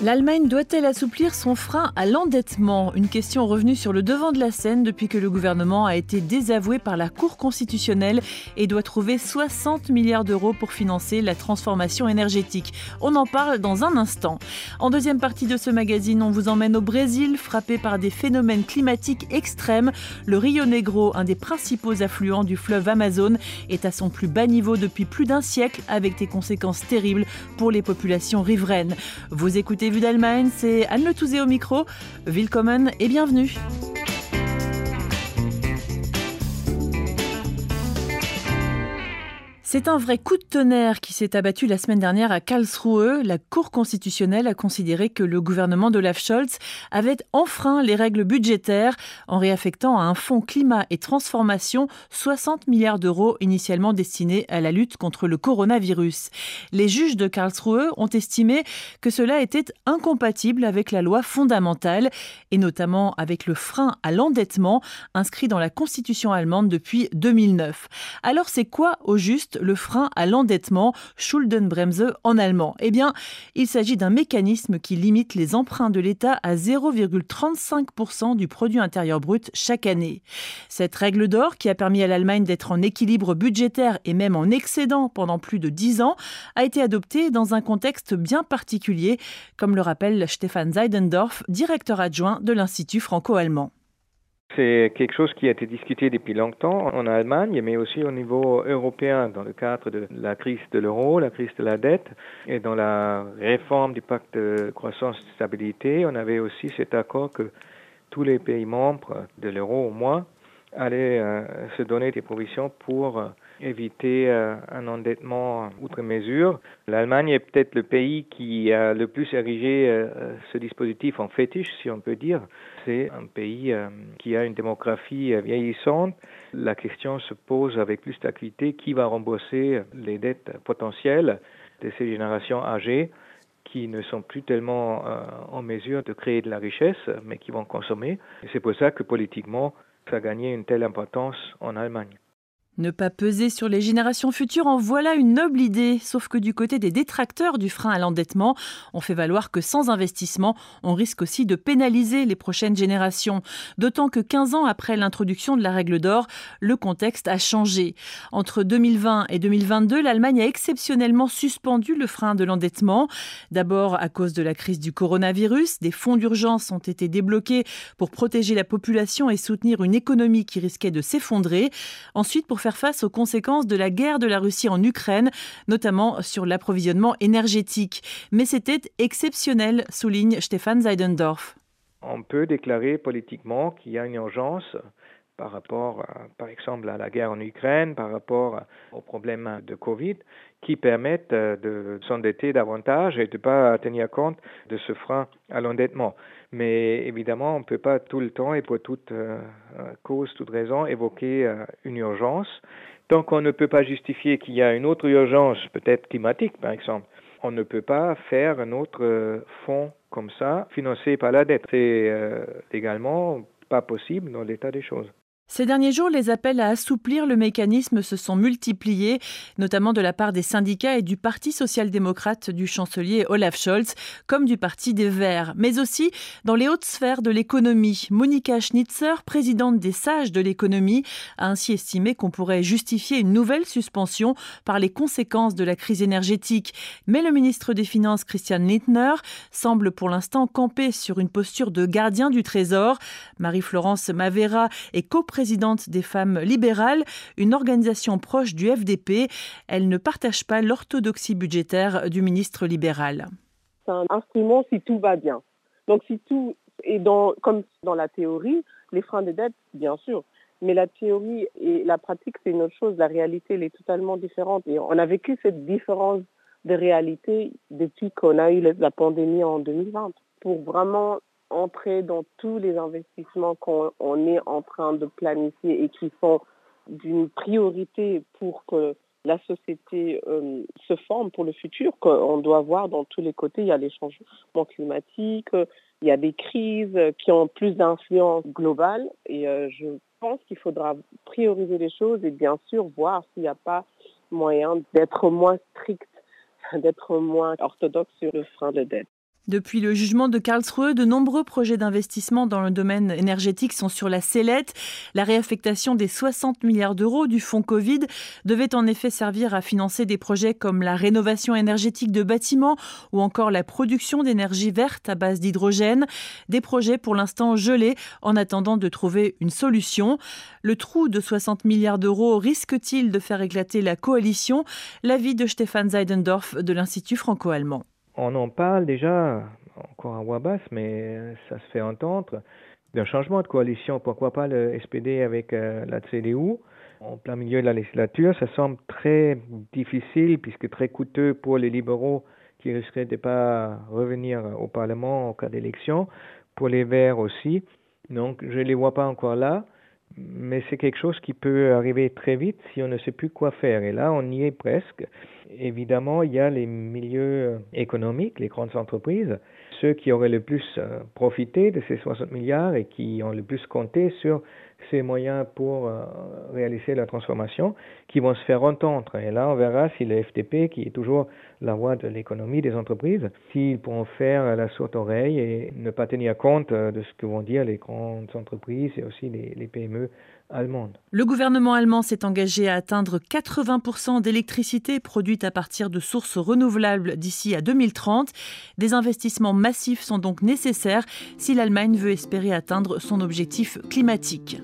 L'Allemagne doit-elle assouplir son frein à l'endettement? Une question revenue sur le devant de la scène depuis que le gouvernement a été désavoué par la Cour constitutionnelle et doit trouver 60 milliards d'euros pour financer la transformation énergétique. On en parle dans un instant. En deuxième partie de ce magazine, on vous emmène au Brésil, frappé par des phénomènes climatiques extrêmes. Le Rio Negro, un des principaux affluents du fleuve Amazon, est à son plus bas niveau depuis plus d'un siècle avec des conséquences terribles pour les populations riveraines. Vue d'Allemagne, c'est Anne Le Touzé au micro. Willkommen et bienvenue. C'est un vrai coup de tonnerre qui s'est abattu la semaine dernière à Karlsruhe. La Cour constitutionnelle a considéré que le gouvernement d'Olaf Scholz avait enfreint les règles budgétaires en réaffectant à un fonds climat et transformation 60 milliards d'euros initialement destinés à la lutte contre le coronavirus. Les juges de Karlsruhe ont estimé que cela était incompatible avec la loi fondamentale et notamment avec le frein à l'endettement inscrit dans la constitution allemande depuis 2009. Alors c'est quoi au juste le frein à l'endettement, Schuldenbremse en allemand. Eh bien, il s'agit d'un mécanisme qui limite les emprunts de l'État à 0,35% du produit intérieur brut chaque année. Cette règle d'or, qui a permis à l'Allemagne d'être en équilibre budgétaire et même en excédent pendant plus de dix ans, a été adoptée dans un contexte bien particulier, comme le rappelle Stefan Seidendorf, directeur adjoint de l'Institut franco-allemand. C'est quelque chose qui a été discuté depuis longtemps en Allemagne, mais aussi au niveau européen, dans le cadre de la crise de l'euro, la crise de la dette, et dans la réforme du pacte de croissance et de stabilité, on avait aussi cet accord que tous les pays membres de l'euro au moins allaient euh, se donner des provisions pour euh, éviter euh, un endettement outre mesure. L'Allemagne est peut-être le pays qui a le plus érigé euh, ce dispositif en fétiche, si on peut dire. C'est un pays euh, qui a une démographie vieillissante. La question se pose avec plus d'acuité qui va rembourser les dettes potentielles de ces générations âgées qui ne sont plus tellement en mesure de créer de la richesse, mais qui vont consommer. C'est pour ça que politiquement, ça a gagné une telle importance en Allemagne. Ne pas peser sur les générations futures, en voilà une noble idée. Sauf que du côté des détracteurs du frein à l'endettement, on fait valoir que sans investissement, on risque aussi de pénaliser les prochaines générations. D'autant que 15 ans après l'introduction de la règle d'or, le contexte a changé. Entre 2020 et 2022, l'Allemagne a exceptionnellement suspendu le frein de l'endettement. D'abord à cause de la crise du coronavirus, des fonds d'urgence ont été débloqués pour protéger la population et soutenir une économie qui risquait de s'effondrer. Ensuite, pour faire face aux conséquences de la guerre de la Russie en Ukraine, notamment sur l'approvisionnement énergétique. Mais c'était exceptionnel, souligne Stéphane Seidendorf. On peut déclarer politiquement qu'il y a une urgence par rapport, par exemple, à la guerre en Ukraine, par rapport aux problèmes de Covid, qui permettent euh, de s'endetter davantage et de ne pas tenir compte de ce frein à l'endettement. Mais évidemment, on ne peut pas tout le temps et pour toute euh, cause, toute raison évoquer euh, une urgence. Tant qu'on ne peut pas justifier qu'il y a une autre urgence, peut-être climatique par exemple, on ne peut pas faire un autre fonds comme ça financé par la dette. C'est également pas possible dans l'état des choses. Ces derniers jours, les appels à assouplir le mécanisme se sont multipliés, notamment de la part des syndicats et du Parti social-démocrate du chancelier Olaf Scholz, comme du Parti des Verts, mais aussi dans les hautes sphères de l'économie. Monika Schnitzer, présidente des sages de l'économie, a ainsi estimé qu'on pourrait justifier une nouvelle suspension par les conséquences de la crise énergétique. Mais le ministre des Finances, Christian Lindner, semble pour l'instant camper sur une posture de gardien du Trésor. Marie-Florence Mavera est coprésidente présidente des femmes libérales, une organisation proche du FDP. Elle ne partage pas l'orthodoxie budgétaire du ministre libéral. C'est un instrument si tout va bien. Donc si tout est dans, comme dans la théorie, les freins de dette, bien sûr. Mais la théorie et la pratique, c'est une autre chose. La réalité, elle est totalement différente. Et on a vécu cette différence de réalité depuis qu'on a eu la pandémie en 2020. Pour vraiment entrer dans tous les investissements qu'on est en train de planifier et qui sont d'une priorité pour que la société euh, se forme pour le futur, qu'on doit voir dans tous les côtés. Il y a les changements climatiques, il y a des crises qui ont plus d'influence globale et je pense qu'il faudra prioriser les choses et bien sûr voir s'il n'y a pas moyen d'être moins strict, d'être moins orthodoxe sur le frein de dette. Depuis le jugement de Karlsruhe, de nombreux projets d'investissement dans le domaine énergétique sont sur la sellette. La réaffectation des 60 milliards d'euros du fonds Covid devait en effet servir à financer des projets comme la rénovation énergétique de bâtiments ou encore la production d'énergie verte à base d'hydrogène. Des projets pour l'instant gelés en attendant de trouver une solution. Le trou de 60 milliards d'euros risque-t-il de faire éclater la coalition? L'avis de Stefan Seidendorf de l'Institut franco-allemand on en parle déjà, encore à voix basse, mais ça se fait entendre, d'un changement de coalition. Pourquoi pas le SPD avec euh, la CDU en plein milieu de la législature Ça semble très difficile puisque très coûteux pour les libéraux qui risqueraient de ne pas revenir au Parlement en cas d'élection, pour les Verts aussi. Donc je ne les vois pas encore là mais c'est quelque chose qui peut arriver très vite si on ne sait plus quoi faire. Et là, on y est presque. Évidemment, il y a les milieux économiques, les grandes entreprises, ceux qui auraient le plus euh, profité de ces 60 milliards et qui ont le plus compté sur ces moyens pour euh, réaliser la transformation, qui vont se faire entendre. Et là, on verra si le FTP, qui est toujours la voie de l'économie des entreprises, s'ils pourront faire la sourde oreille et ne pas tenir compte euh, de ce que vont dire les grandes entreprises et aussi les, les PME Le gouvernement allemand s'est engagé à atteindre 80% d'électricité produite à partir de sources renouvelables d'ici à 2030. Des investissements massifs sont donc nécessaires si l'Allemagne veut espérer atteindre son objectif climatique.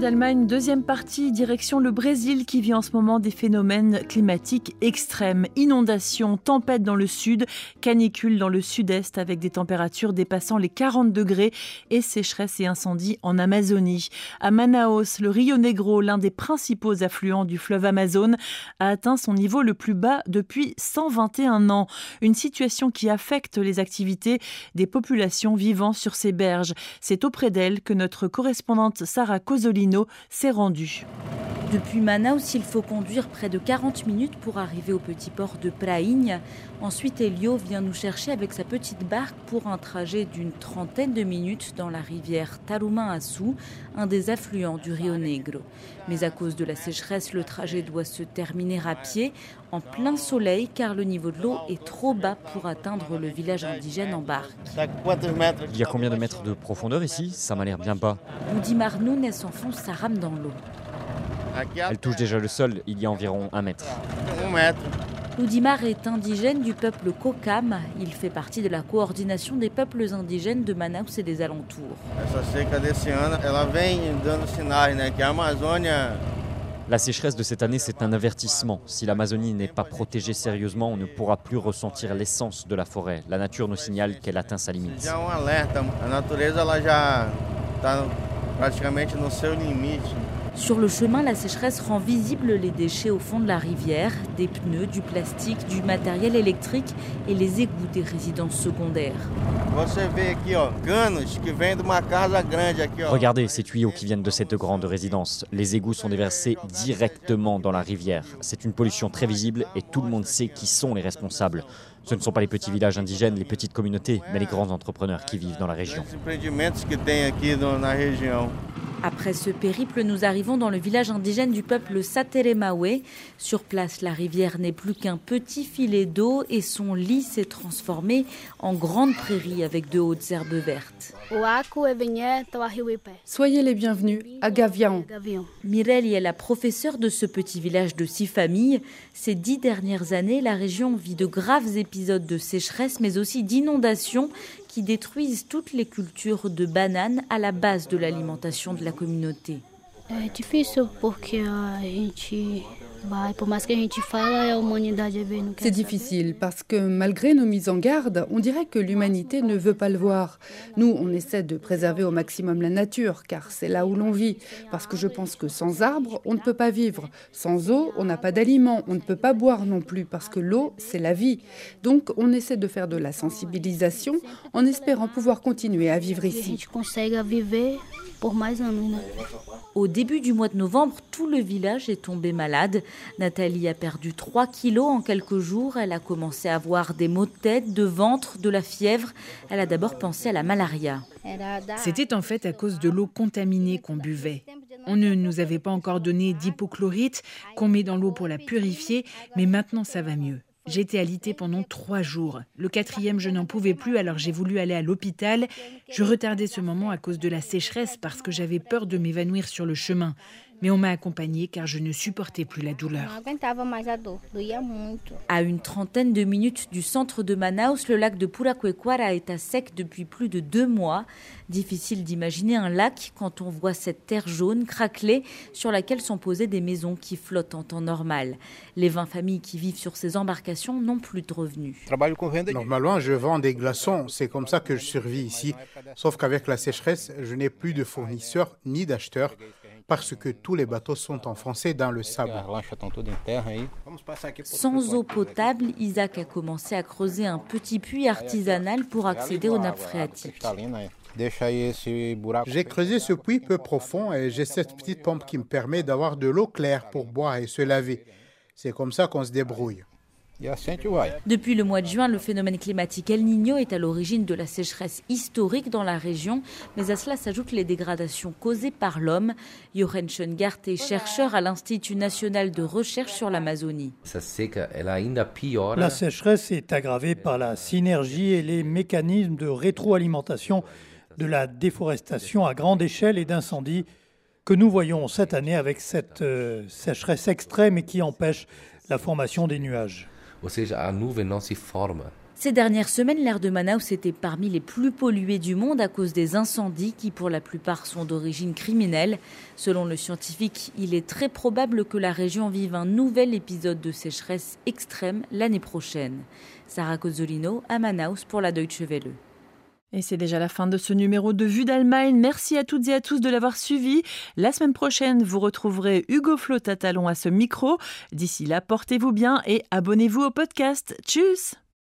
d'Allemagne, deuxième partie, direction le Brésil qui vit en ce moment des phénomènes climatiques extrêmes. Inondations, tempêtes dans le sud, canicules dans le sud-est avec des températures dépassant les 40 degrés et sécheresse et incendies en Amazonie. À Manaus, le Rio Negro, l'un des principaux affluents du fleuve Amazon, a atteint son niveau le plus bas depuis 121 ans. Une situation qui affecte les activités des populations vivant sur ces berges. C'est auprès d'elle que notre correspondante Sarah S'est rendu. Depuis Manaus, il faut conduire près de 40 minutes pour arriver au petit port de Prainha. Ensuite, Elio vient nous chercher avec sa petite barque pour un trajet d'une trentaine de minutes dans la rivière Taruma-Açu, un des affluents du Rio Negro. Mais à cause de la sécheresse, le trajet doit se terminer à pied, en plein soleil, car le niveau de l'eau est trop bas pour atteindre le village indigène en barque. Il y a combien de mètres de profondeur ici? Ça m'a l'air bien bas. Moudi Marnoun s'enfonce sa rame dans l'eau. Elle touche déjà le sol, il y a environ un mètre. Loudimar est indigène du peuple Kokam. Il fait partie de la coordination des peuples indigènes de Manaus et des alentours. La sécheresse de cette année, c'est un avertissement. Si l'Amazonie n'est pas protégée sérieusement, on ne pourra plus ressentir l'essence de la forêt. La nature nous signale qu'elle atteint sa limite. Sur le chemin, la sécheresse rend visibles les déchets au fond de la rivière, des pneus, du plastique, du matériel électrique et les égouts des résidences secondaires. Regardez ces tuyaux qui viennent de cette grande résidence. Les égouts sont déversés directement dans la rivière. C'est une pollution très visible et tout le monde sait qui sont les responsables. Ce ne sont pas les petits villages indigènes, les petites communautés, mais les grands entrepreneurs qui vivent dans la région. Après ce périple, nous arrivons dans le village indigène du peuple Sateremawe. Sur place, la rivière n'est plus qu'un petit filet d'eau et son lit s'est transformé en grande prairie avec de hautes herbes vertes. Soyez les bienvenus à Gavian. Mirelle est la professeure de ce petit village de six familles. Ces dix dernières années, la région vit de graves épisodes de sécheresse, mais aussi d'inondations qui détruisent toutes les cultures de bananes à la base de l'alimentation de la communauté. C'est difficile parce que malgré nos mises en garde, on dirait que l'humanité ne veut pas le voir. Nous, on essaie de préserver au maximum la nature car c'est là où l'on vit. Parce que je pense que sans arbres, on ne peut pas vivre. Sans eau, on n'a pas d'aliments. On ne peut pas boire non plus parce que l'eau, c'est la vie. Donc, on essaie de faire de la sensibilisation en espérant pouvoir continuer à vivre ici. Au début du mois de novembre, tout le village est tombé malade. Nathalie a perdu 3 kilos en quelques jours. Elle a commencé à avoir des maux de tête, de ventre, de la fièvre. Elle a d'abord pensé à la malaria. C'était en fait à cause de l'eau contaminée qu'on buvait. On ne nous avait pas encore donné d'hypochlorite qu'on met dans l'eau pour la purifier, mais maintenant ça va mieux. J'étais alitée pendant trois jours. Le quatrième, je n'en pouvais plus, alors j'ai voulu aller à l'hôpital. Je retardais ce moment à cause de la sécheresse parce que j'avais peur de m'évanouir sur le chemin. Mais on m'a accompagnée car je ne supportais plus la douleur. À une trentaine de minutes du centre de Manaus, le lac de Puraquequara est à sec depuis plus de deux mois. Difficile d'imaginer un lac quand on voit cette terre jaune craquelée sur laquelle sont posées des maisons qui flottent en temps normal. Les 20 familles qui vivent sur ces embarcations n'ont plus de revenus. Normalement, je vends des glaçons. C'est comme ça que je survis ici. Sauf qu'avec la sécheresse, je n'ai plus de fournisseurs ni d'acheteurs parce que tous les bateaux sont enfoncés dans le sable. Sans eau potable, Isaac a commencé à creuser un petit puits artisanal pour accéder aux nappes phréatiques. J'ai creusé ce puits peu profond et j'ai cette petite pompe qui me permet d'avoir de l'eau claire pour boire et se laver. C'est comme ça qu'on se débrouille. Depuis le mois de juin, le phénomène climatique El Niño est à l'origine de la sécheresse historique dans la région, mais à cela s'ajoutent les dégradations causées par l'homme. Jochen Schengart est chercheur à l'Institut national de recherche sur l'Amazonie. La sécheresse est aggravée par la synergie et les mécanismes de rétroalimentation de la déforestation à grande échelle et d'incendies que nous voyons cette année avec cette euh, sécheresse extrême et qui empêche la formation des nuages. Ces dernières semaines, l'air de Manaus était parmi les plus pollués du monde à cause des incendies qui, pour la plupart, sont d'origine criminelle. Selon le scientifique, il est très probable que la région vive un nouvel épisode de sécheresse extrême l'année prochaine. Sarah Cozzolino à Manaus pour la Deutsche Welle. Et c'est déjà la fin de ce numéro de Vue d'Allemagne. Merci à toutes et à tous de l'avoir suivi. La semaine prochaine, vous retrouverez Hugo Flotatalon à ce micro. D'ici là, portez-vous bien et abonnez-vous au podcast. Tchuss